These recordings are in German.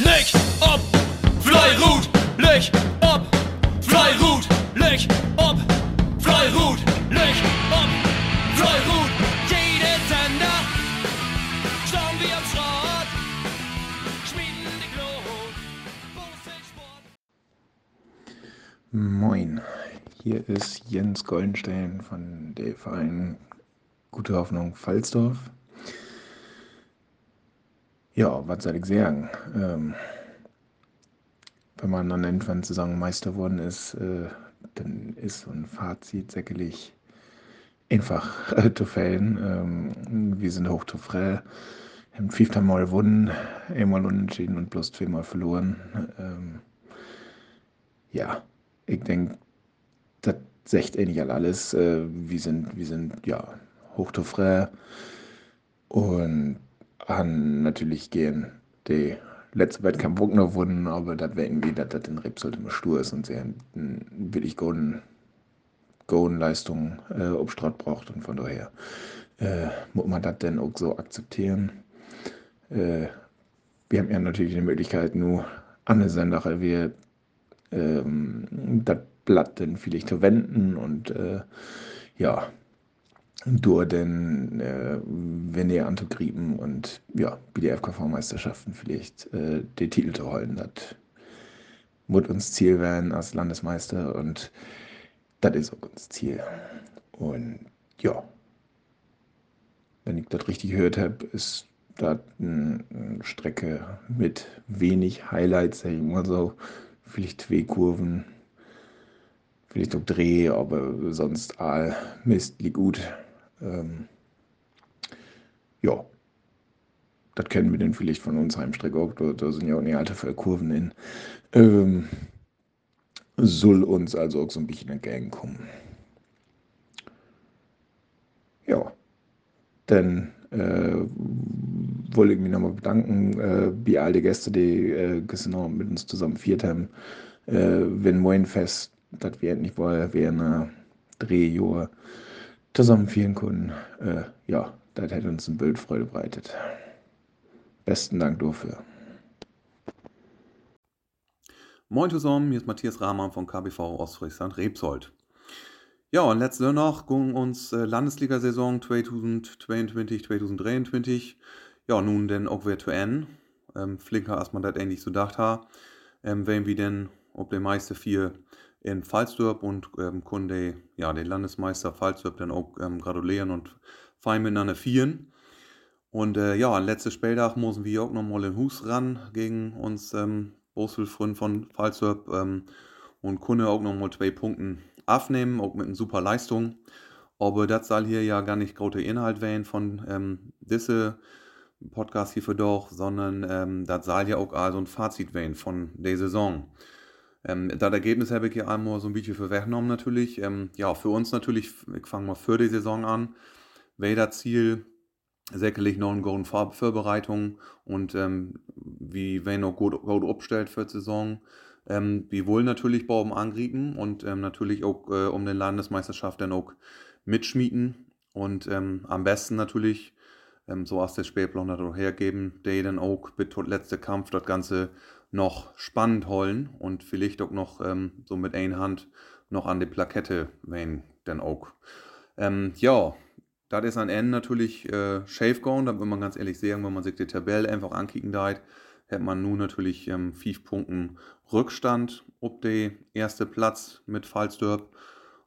Leg ob, Fleirut, leg ob, Fleirut, leg ob, Fleirut, leg ob, Fleirut. Jede Sender, schauen wir am Schrott, schmieden die Glut. Moin, hier ist Jens Goldenstein von der Verein Gute Hoffnung Pfalzdorf. Ja, was soll ich sagen? Ähm, wenn man dann irgendwann Saisonmeister geworden ist, äh, dann ist so ein Fazit sicherlich einfach äh, zu fällen. Ähm, wir sind hoch zu frei, haben fünfmal Mal gewonnen, einmal unentschieden und bloß zweimal verloren. Ähm, ja, ich denke, das sagt eigentlich alles. Äh, wir sind, wir sind ja hoch frei und haben natürlich gehen die letzte Wettkampf auch noch gewonnen, aber das wäre irgendwie, dass das in Rebsold immer stur ist und sehr wirklich golden, golden Leistung äh, Obstrat braucht und von daher äh, muss man das dann auch so akzeptieren. Äh, wir haben ja natürlich die Möglichkeit, nur an der Sache wir ähm, das Blatt dann vielleicht zu wenden und äh, ja, durch den äh, Vene anzugrieben und ja, BDFKV-Meisterschaften vielleicht äh, den Titel zu holen. Das wird uns Ziel werden als Landesmeister und das ist auch uns Ziel. Und ja, wenn ich das richtig gehört habe, ist das eine Strecke mit wenig Highlights, sag ich mal so. Vielleicht zwei Kurven, vielleicht auch Dreh, aber sonst all Mist, liegt gut. Ähm, ja, das kennen wir denn vielleicht von uns Heimstrecke auch. Da, da sind ja auch eine alte Kurven in. Ähm, soll uns also auch so ein bisschen entgegenkommen. Ja, dann äh, wollte ich mich nochmal bedanken äh, bei all die Gäste, die äh, gestern mit uns zusammen viert haben. Äh, wenn morgen fest, dass wir endlich mal während einer Drehjahr zusammen vielen Kunden. Äh, ja, das hätte uns ein Bild Freude bereitet. Besten Dank dafür. Moin zusammen, hier ist Matthias Rahmann von KBV Ostfriesland Rebsold. Ja, und letzte noch ging uns äh, Landesliga-Saison 2022-2023. Ja, nun denn auch wieder zu Ende. Ähm, flinker, als man das eigentlich so gedacht hat. Ähm, wenn wir denn, ob der meiste vier in Pfalzdorp und ähm, konnte ja, den Landesmeister Pfalzdorp dann auch ähm, gratulieren und fein miteinander vieren. Und äh, ja, an letzten Spieltag müssen wir auch nochmal in Hus ran gegen uns ähm, Boswil-Freund von Pfalzdorp ähm, und konnte auch nochmal zwei Punkte aufnehmen, auch mit einer super Leistung. Aber das soll hier ja gar nicht großer Inhalt werden von ähm, diese Podcast hier für doch, sondern ähm, das soll ja auch also ein Fazit werden von der Saison. Ähm, das Ergebnis habe ich hier einmal so ein bisschen für weggenommen natürlich. Ähm, ja, für uns natürlich, ich fange mal für die Saison an, das Ziel sicherlich noch eine gute Vorbereitung und ähm, wie wenn noch gut, gut aufstellt für die Saison. Ähm, wir wollen natürlich Baum angrieben und ähm, natürlich auch äh, um den Landesmeisterschaft dann auch mitschmieden und ähm, am besten natürlich, ähm, so aus der Spielplan hergeben, der dann auch bis letzte Kampf das Ganze noch spannend holen und vielleicht auch noch ähm, so mit einer Hand noch an die Plakette wenn denn auch. Ähm, ja, das ist ein Ende natürlich äh, Shave gone, da will man ganz ehrlich sagen, wenn man sich die Tabelle einfach ankicken da, hat man nun natürlich ähm, fünf Punkten Rückstand ob der erste Platz mit Fallsdorp.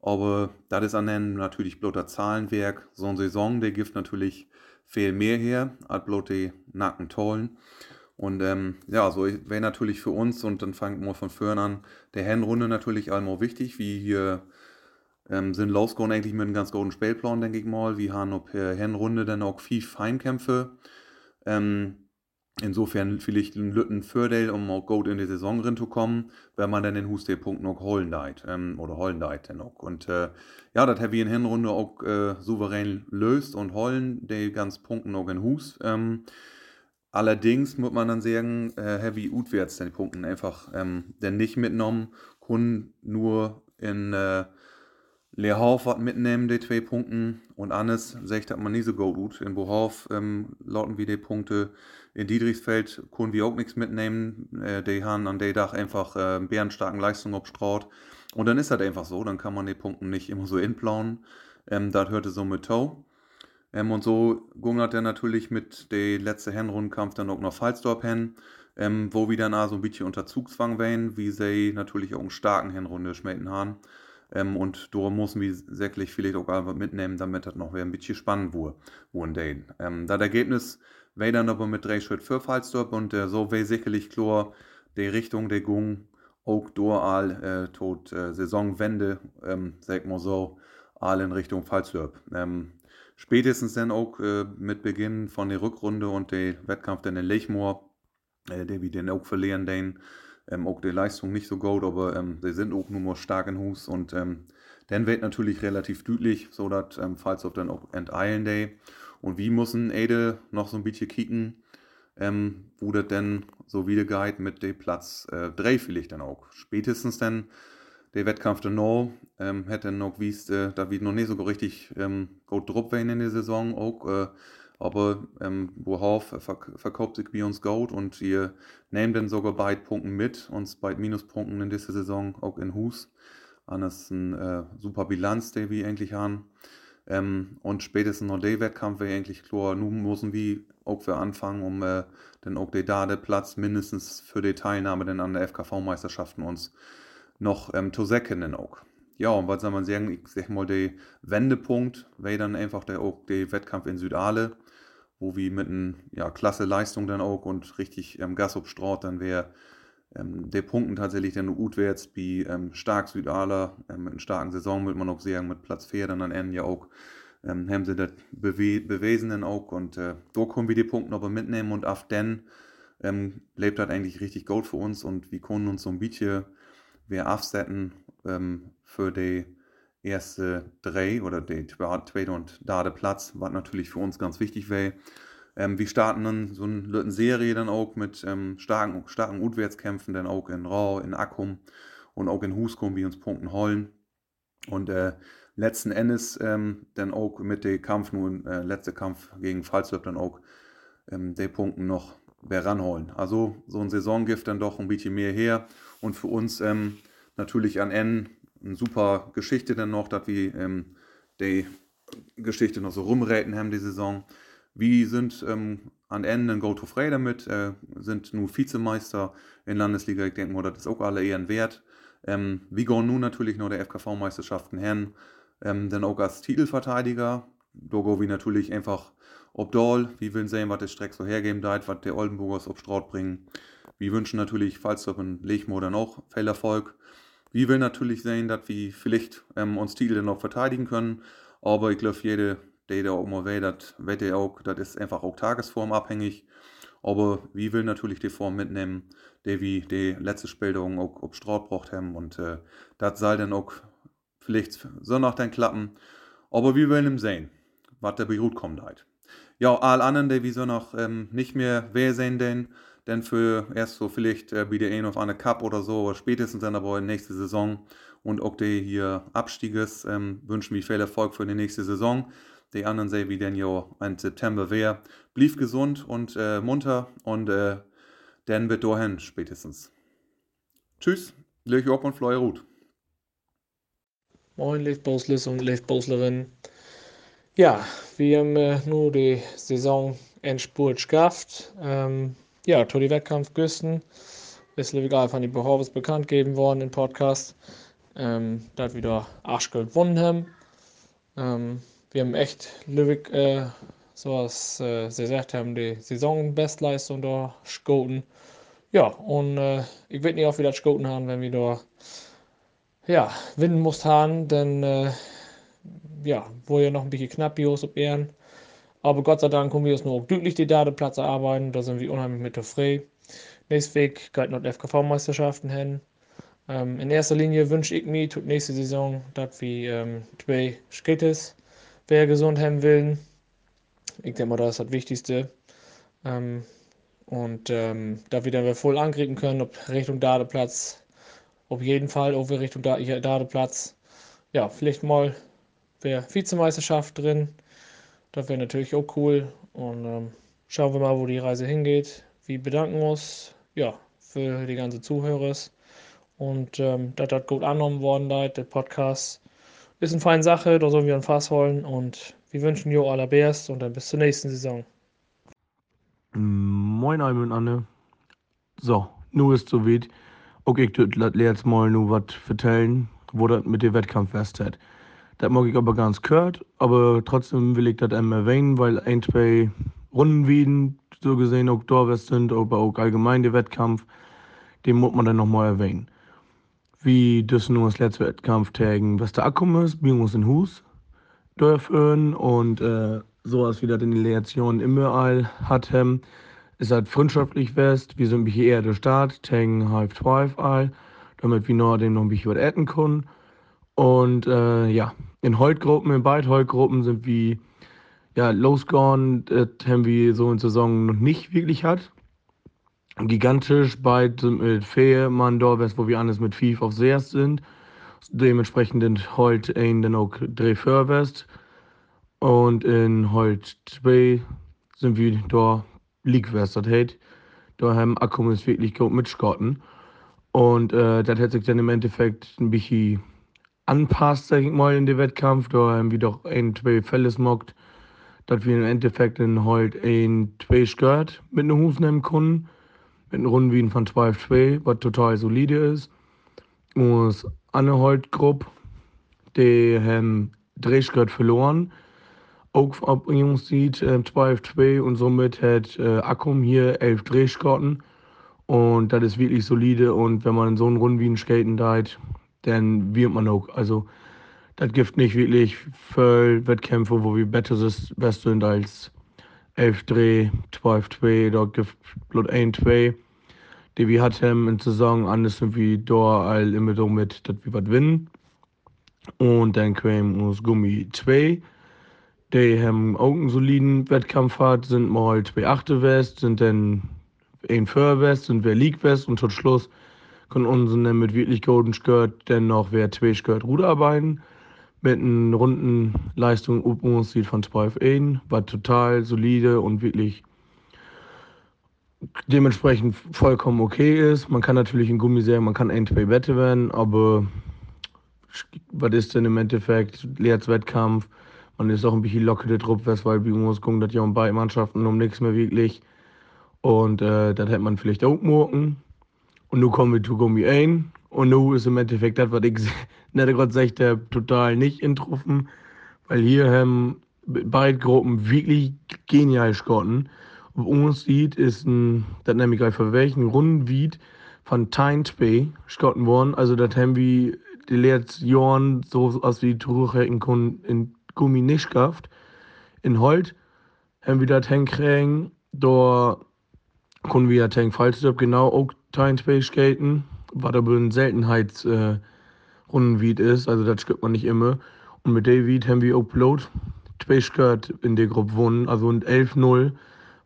Aber das ist an Ende natürlich bloßer Zahlenwerk. So eine Saison, der gibt natürlich viel mehr her, als bloß die Nacken tollen. Und ähm, ja, so wäre natürlich für uns, und dann fangen wir von vorn an, der Hinrunde natürlich einmal wichtig, wie hier ähm, sind losgegangen eigentlich mit einem ganz guten Spielplan, denke ich mal. Wir haben auf der Hinrunde dann auch viel Feinkämpfe. Ähm, insofern vielleicht ein Lütten Fördel, um auch gut in die Saison reinzukommen, wenn man dann den Huste-Punkt noch holen deit, ähm, oder holen deit dann auch. Und äh, ja, das haben wir in Hinrunde auch äh, souverän löst und holen die ganz Punkten noch in Hus. Ähm, Allerdings muss man dann sagen, äh, Heavy Utwärts den Punkten einfach ähm, denn nicht mitgenommen, können nur in äh, Leerhof wat mitnehmen, die zwei Punkte. Und Annes sagt, dass man nicht so gut. In Bohof ähm, lauten wir die Punkte. In Diedrichsfeld können wir auch nichts mitnehmen. Äh, die haben an dem Tag einfach äh, bärenstarken Leistungen obstraut. Und dann ist das einfach so. Dann kann man die Punkte nicht immer so inplauen. Ähm, das hörte so mit Tau. Ähm, und so gungert er natürlich mit der letzte Hinrundenkampf dann auch noch Falsdorp hin, ähm, wo wir dann auch so ein bisschen unter Zugzwang wären, wie sie natürlich auch einen starken Hinrunde schmecken haben. Ähm, und da müssen wir säcklich vielleicht auch einfach mitnehmen, damit das noch ein bisschen spannend wurde, wurden den. Ähm, das Ergebnis wäre dann aber mit drei Schritt für Falsdorp und äh, so wäre sicherlich klar, die Richtung der Gung auch dual äh, tot äh, Saisonwende, ähm, sag mal so, all in Richtung Falsdorp. Ähm, spätestens dann auch äh, mit Beginn von der Rückrunde und der Wettkampf dann in Lechmoor, äh, der wir dann auch verlieren, den ähm, auch die Leistung nicht so gut, aber ähm, sie sind auch nur stark in Hus und ähm, dann wird natürlich relativ deutlich, so dass ähm, falls auf dann auch enteilen day und wie müssen Ede noch so ein bisschen kicken, ähm, wo das denn so wieder geht mit dem Platz äh, 3 vielleicht dann auch. Spätestens dann der Wettkampf der No ähm, hätte noch wiest, äh, da wir noch nicht so richtig ähm, gut drauf in der Saison auch. Äh, aber ähm, worauf verk verkauft sich bei uns gut und ihr nehmt dann sogar beide Punkte mit, uns beide Minuspunkten in dieser Saison auch in Hus. Das ist eine äh, super Bilanz, die wir eigentlich haben. Ähm, und spätestens noch der Wettkampf wäre eigentlich klar, nun müssen wir auch für anfangen, um äh, dann auch der da der Platz mindestens für die Teilnahme dann an der FKV-Meisterschaften uns noch ähm, säcken auch. Ja, und was soll man sagen, ich sag mal, der Wendepunkt wäre dann einfach der, auch der Wettkampf in Südale wo wir mit einer ja, klasse Leistung dann auch und richtig ähm, Gas obstraut, dann wäre ähm, der Punkten tatsächlich dann utwärts wie ähm, stark Südaler, ähm, mit einer starken Saison, würde man auch sagen, mit Platz 4 dann am Ende ja auch, ähm, haben sie das bewiesen dann auch und äh, da können wir die Punkte aber mitnehmen und auf den ähm, lebt das eigentlich richtig gut für uns und wir können uns so ein bisschen wir aufsetzen ähm, für die erste drei oder der zweite und dritte Platz, was natürlich für uns ganz wichtig wäre. Ähm, wir starten dann so eine Serie dann auch mit ähm, starken, starken Utwärtskämpfen, dann auch in Rau, in Akkum und auch in Huskum, wie uns Punkten holen. Und äh, letzten Endes ähm, dann auch mit dem Kampf, nun äh, letzter Kampf gegen Falzlöb dann auch ähm, die Punkten noch ranholen. Also so ein Saisongift dann doch ein bisschen mehr her und für uns ähm, natürlich an N eine super Geschichte dann noch, dass wir ähm, die Geschichte noch so rumräten haben die Saison. Wir sind ähm, an Ende go to frei damit, äh, sind nun Vizemeister in Landesliga. Ich denke mal, das ist auch alle eher ein Wert. Ähm, wir gehen nun natürlich noch der FKV-Meisterschaften hin, ähm, dann auch als Titelverteidiger. Da gehen wir natürlich einfach ob Doll, wir wollen sehen, was der Streck so hergeben darf, was der Oldenburgers ob Straut bringen. Wir wünschen natürlich, ein Lechmo dann auch viel Erfolg. Wir will natürlich sehen, dass wir vielleicht ähm, uns Titel dann auch verteidigen können. Aber ich glaube, jede, der da auch mal will, das wird auch, das ist einfach auch tagesformabhängig. Aber wir will natürlich die Form mitnehmen, die wir die letzte Spielung auch auf Straut braucht haben. Und äh, das soll dann auch vielleicht so noch dann klappen. Aber wir wollen sehen, was der Beirut kommt halt. Ja, alle anderen, die wir so noch ähm, nicht mehr wer sehen denn, denn für erst so vielleicht äh, wieder ein auf eine Cup oder so, oder spätestens dann aber nächste Saison. Und auch der hier Abstieges ähm, wünschen wir viel Erfolg für die nächste Saison. Die anderen sehen wie denn ja im September wäre. Blieb gesund und äh, munter und äh, dann wird dahin spätestens. Tschüss, Lech Job und Fleuer Ruth. Moin, Lichtbauslis und Lichtbauslerin. Ja, wir haben äh, nur die Saison Endspurt geschafft. Ähm, ja, Todi Wettkampf Güsten. Ist egal von den Behorbes bekannt gegeben worden im Podcast. Ähm, da wieder Arschgeld gewonnen. Ähm, wir haben echt Lübeck, äh, so was äh, sie gesagt haben, die Saisonbestleistung da schoten. Ja, und äh, ich weiß nicht, ob wir das schoten haben, wenn wir da ja, winnen mussten haben, denn äh, ja, wo ja noch ein bisschen knapp hier auf Ehren. Aber Gott sei Dank können wir jetzt nur glücklich die Dateplatz arbeiten. Da sind wir unheimlich mit zufrieden. Nächstes Weg geht noch die FKV-Meisterschaften hin. Ähm, in erster Linie wünsche ich mir tut nächste Saison, dass wir ähm, zwei Skittes, wer gesund haben will. Ich denke mal, das ist das Wichtigste. Ähm, und ähm, da wir dann voll angreifen können, ob Richtung Dateplatz, auf jeden Fall, ob wir Richtung Dateplatz ja, vielleicht mal wäre Vizemeisterschaft drin. Das wäre natürlich auch cool. Und ähm, schauen wir mal, wo die Reise hingeht. Wir bedanken uns ja, für die ganzen Zuhörer. Und ähm, dass das gut angenommen worden ist, der Podcast ist eine feine Sache, da sollen wir ein Fass holen. Und wir wünschen dir allerbest und dann bis zur nächsten Saison. Moin Alm und Anne. So, nu ist so weit. Okay, ich tut jetzt mal nur was vertellen, wo das mit dem Wettkampf fest hat. Das mag ich aber ganz gehört, aber trotzdem will ich das einmal erwähnen, weil ein, zwei Runden wieden, so gesehen auch da sind, aber auch allgemein der Wettkampf, den muss man dann nochmal erwähnen. Wie das nur das letzte Wettkampf tagen, was der Akku ist, wir in Hus dürfen und äh, sowas wie das in den Lektionen immer all hatten. Es hat freundschaftlich west, wir sind hier eher der Start, tagen halb zwölf all, damit wir noch den noch ein bisschen was essen können. Und äh, ja, in Heutgruppen, in beiden Heutgruppen sind wir ja, losgegangen, das haben wir so in Saison noch nicht wirklich hat. Gigantisch, beide sind mit vier Mann da, wo wir anders mit fünf auf sehr sind. Dementsprechend sind heute ein dann auch drei Förwest. Und in heute zwei sind wir da League West. Das heißt, da haben Akku ist wirklich gut mitgeschgotten. Und äh, das hat sich dann im Endeffekt ein bisschen anpasst, sag ich mal, in den Wettkampf. Da haben wir doch ein, zwei Fälle smockt, dass wir im Endeffekt in halt ein, zwei Skirt mit einem Hus nehmen können. Mit einem Runden von 12-2, was total solide ist. Und eine halt Gruppe, die haben drei Skirt verloren. Auch ob Jungs sieht, äh, 12-2 und somit hat äh, Akkum hier 11 Drehskotten. Und das ist wirklich solide. Und wenn man in so einen Runden wie ein Skaten deit, dann wird man auch. Also, das gibt nicht wirklich viele Wettkämpfe, wo wir besser sind als 11 Dreh, 12 2 da gibt bloß 1 2 die wir hatten in der Saison, anders sind wir da all immer so mit, dass wir was gewinnen. Und dann kam uns Gummi 2. Die haben auch einen soliden Wettkampf gehabt, sind mal zwei Achte West, sind dann ein Föhr West, sind wir League West und zum Schluss können unsere mit wirklich Golden Skirt dann noch wer zwei Skirt Ruderarbeiten mit einer runden Leistung sieht von 12 1, war total solide und wirklich dementsprechend vollkommen okay ist. Man kann natürlich in Gummi sagen, man kann zwei Wette werden, aber was ist denn im Endeffekt? Leerts Wettkampf, man ist auch ein bisschen locker der Trupp, weil wir uns gucken, dass ja um beide Mannschaften um nichts mehr wirklich. Und äh, das hätte man vielleicht auch morgen. Und nun kommen wir zu Gummi ein. Und nun ist im Endeffekt das, was ich nicht gerade sagte, total nicht introffen. Weil hier haben beide Gruppen wirklich genial geschossen. Auf uns sieht, ist ein, das nämlich für welchen Rundenwied von Tynt Bay geschossen worden. Also, das haben wir die letzten Jahren so aus wie Tuchhecken in Gummi nicht gehabt. In Holt haben wir das hinkriegen. Da können wir ja Tank falls genau auch Skaten, was aber ein Seltenheitsrundenwied äh, ist, also das gibt man nicht immer. Und mit David haben wir Upload Space Skirt in der Gruppe gewonnen, also ein 11-0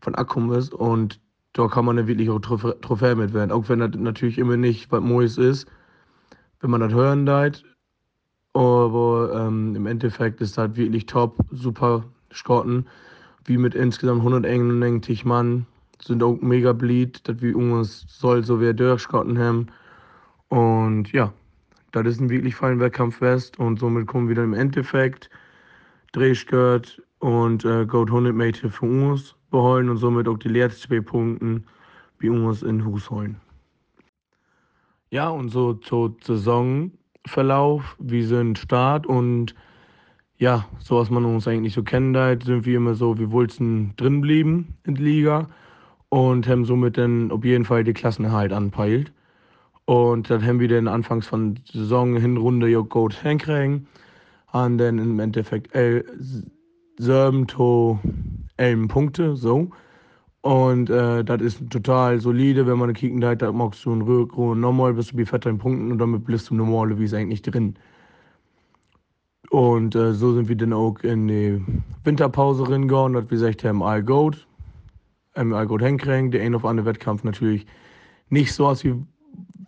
von Akkum ist und da kann man dann wirklich auch Trophä Trophäe mitwerden, auch wenn das natürlich immer nicht was Neues ist, wenn man das hören deit. Aber ähm, im Endeffekt ist das wirklich top, super Skotten, wie mit insgesamt 191 Mann sind auch mega blieb, dass wir uns soll so wie durchgeschgotten haben. Und ja, das ist ein wirklich feiner Wettkampf fest und somit kommen wir dann im Endeffekt Drehskirt und äh, Goat 100 Meter für uns beholen und somit auch die letzten zwei Punkte wie uns in Hus holen. Ja, und so zur Saisonverlauf, wir sind Start und ja, so was man uns eigentlich so kennt, sind wir immer so, wir wollten drin bleiben in der Liga und haben somit dann auf jeden Fall die Klassenerhalt anpeilt. Und dann haben wir dann anfangs von Saison Hinrunde ja gut hinkriegen. Und dann im Endeffekt sieben to elf Punkte, so. Und äh, das ist total solide, wenn man kicken da, da magst du einen Rückrunde normal, bist du bei 14 Punkten und damit bist du normal, wie es eigentlich drin. Und äh, so sind wir dann auch in die Winterpause reingegangen, dass wir gesagt haben, all gut ähm, gut hinkriegen. Der ein auf andere Wettkampf natürlich nicht so aus wie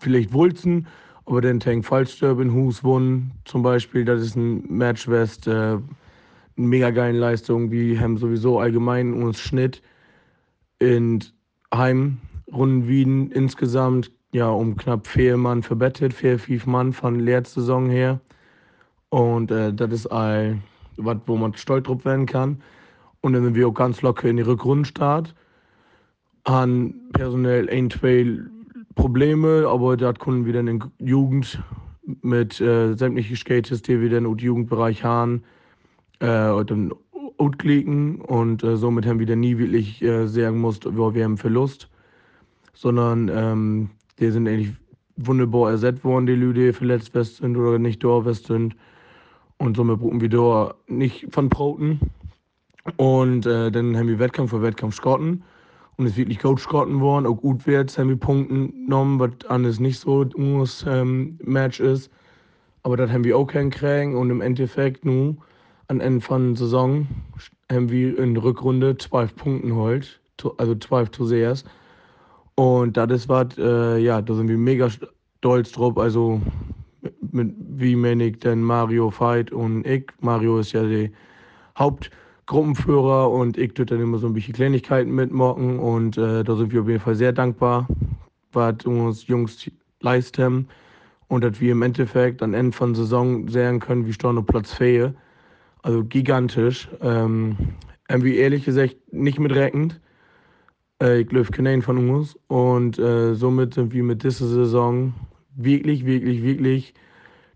vielleicht wollten, Aber den Tank Fallsturb in Hus wohnen zum Beispiel, das ist ein Match, was äh, eine mega geile Leistung. Wir haben sowieso allgemein uns Schnitt in Heimrunden Wieden insgesamt ja um knapp vier Mann verbettet, vier, fünf Mann von letzter Saison her. Und äh, das ist all, wo man stolz drauf werden kann. Und dann sind wir auch ganz locker in die Rückrundenstart. Haben personell ein, zwei Probleme, aber das können wir dann in Jugend mit äh, sämtlichen Skates, die wir dann im Jugendbereich haben, äh, dann ausklicken und äh, somit haben wir dann nie wirklich äh, sagen wo wir haben Verlust, sondern ähm, die sind eigentlich wunderbar ersetzt worden, die die verletzt sind oder nicht da sind. Und somit brauchen wir da nicht von Broten. Und äh, dann haben wir Wettkampf für Wettkampf Schotten. Und ist wirklich gut Schotten worden. Auch gut wert haben wir Punkte genommen, was anders nicht so ein ähm, Match ist. Aber das haben wir auch hinkriegen. Und im Endeffekt, nun, am Ende von der Saison, haben wir in der Rückrunde 12 Punkte geholt. Also 12 zu sehr. Und das ist was, äh, ja, da sind wir mega stolz drauf. Also mit, wie Menig denn Mario fight und ich. Mario ist ja der Hauptgruppenführer und ich tue dann immer so ein bisschen Kleinigkeiten mitmachen und äh, da sind wir auf jeden Fall sehr dankbar, was uns Jungs leisten und dass wir im Endeffekt am Ende von Saison sehen können, wie auf Platz 4. Also gigantisch. Ähm, irgendwie ehrlich gesagt nicht mitreckend. Äh, ich glaube, keinen von uns. Und äh, somit sind wir mit dieser Saison wirklich, wirklich, wirklich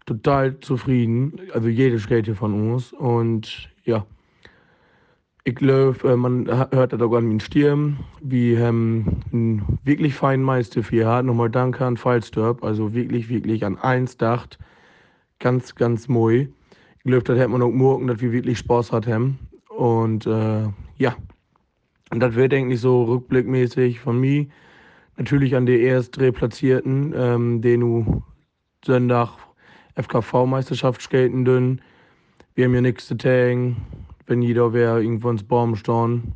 total zufrieden. Also jede Skater von uns. Und ja, ich glaube, äh, man hört das auch an den Stirn. Wir haben einen wirklich feinen Meister für hier. Nochmal danke an Fallsturb. Also wirklich, wirklich an eins dacht. Ganz, ganz moi. Ich glaube, das hätte man auch morgen, dass wir wirklich Spaß hatten. Und äh, ja, und das wird eigentlich so rückblickmäßig von mir natürlich an die erst Platzierten, ähm, den du Sonntag FKV-Meisterschaft skaten dünn. Wir haben ja nichts zu taggen, wenn jeder wer irgendwo ins Baum stehen.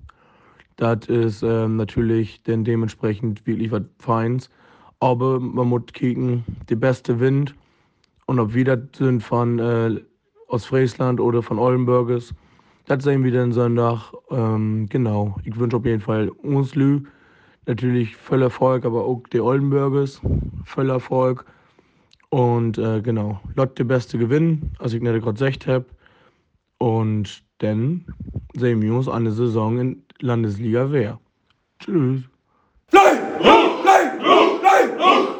Das ist ähm, natürlich dann dementsprechend wirklich was Feins. Aber man muss kicken, der beste Wind. Und ob wir das sind von äh, aus Friesland oder von Oldenburgers, das sehen wir dann Sonntag. Ähm, genau, ich wünsche auf jeden Fall uns Lü natürlich voll Erfolg, aber auch die Oldenburgers voll Erfolg. Und äh, genau, Lotte beste Gewinn, als ich gerade gesagt habe. Und dann sehen wir uns eine Saison in Landesliga Wehr. Tschüss.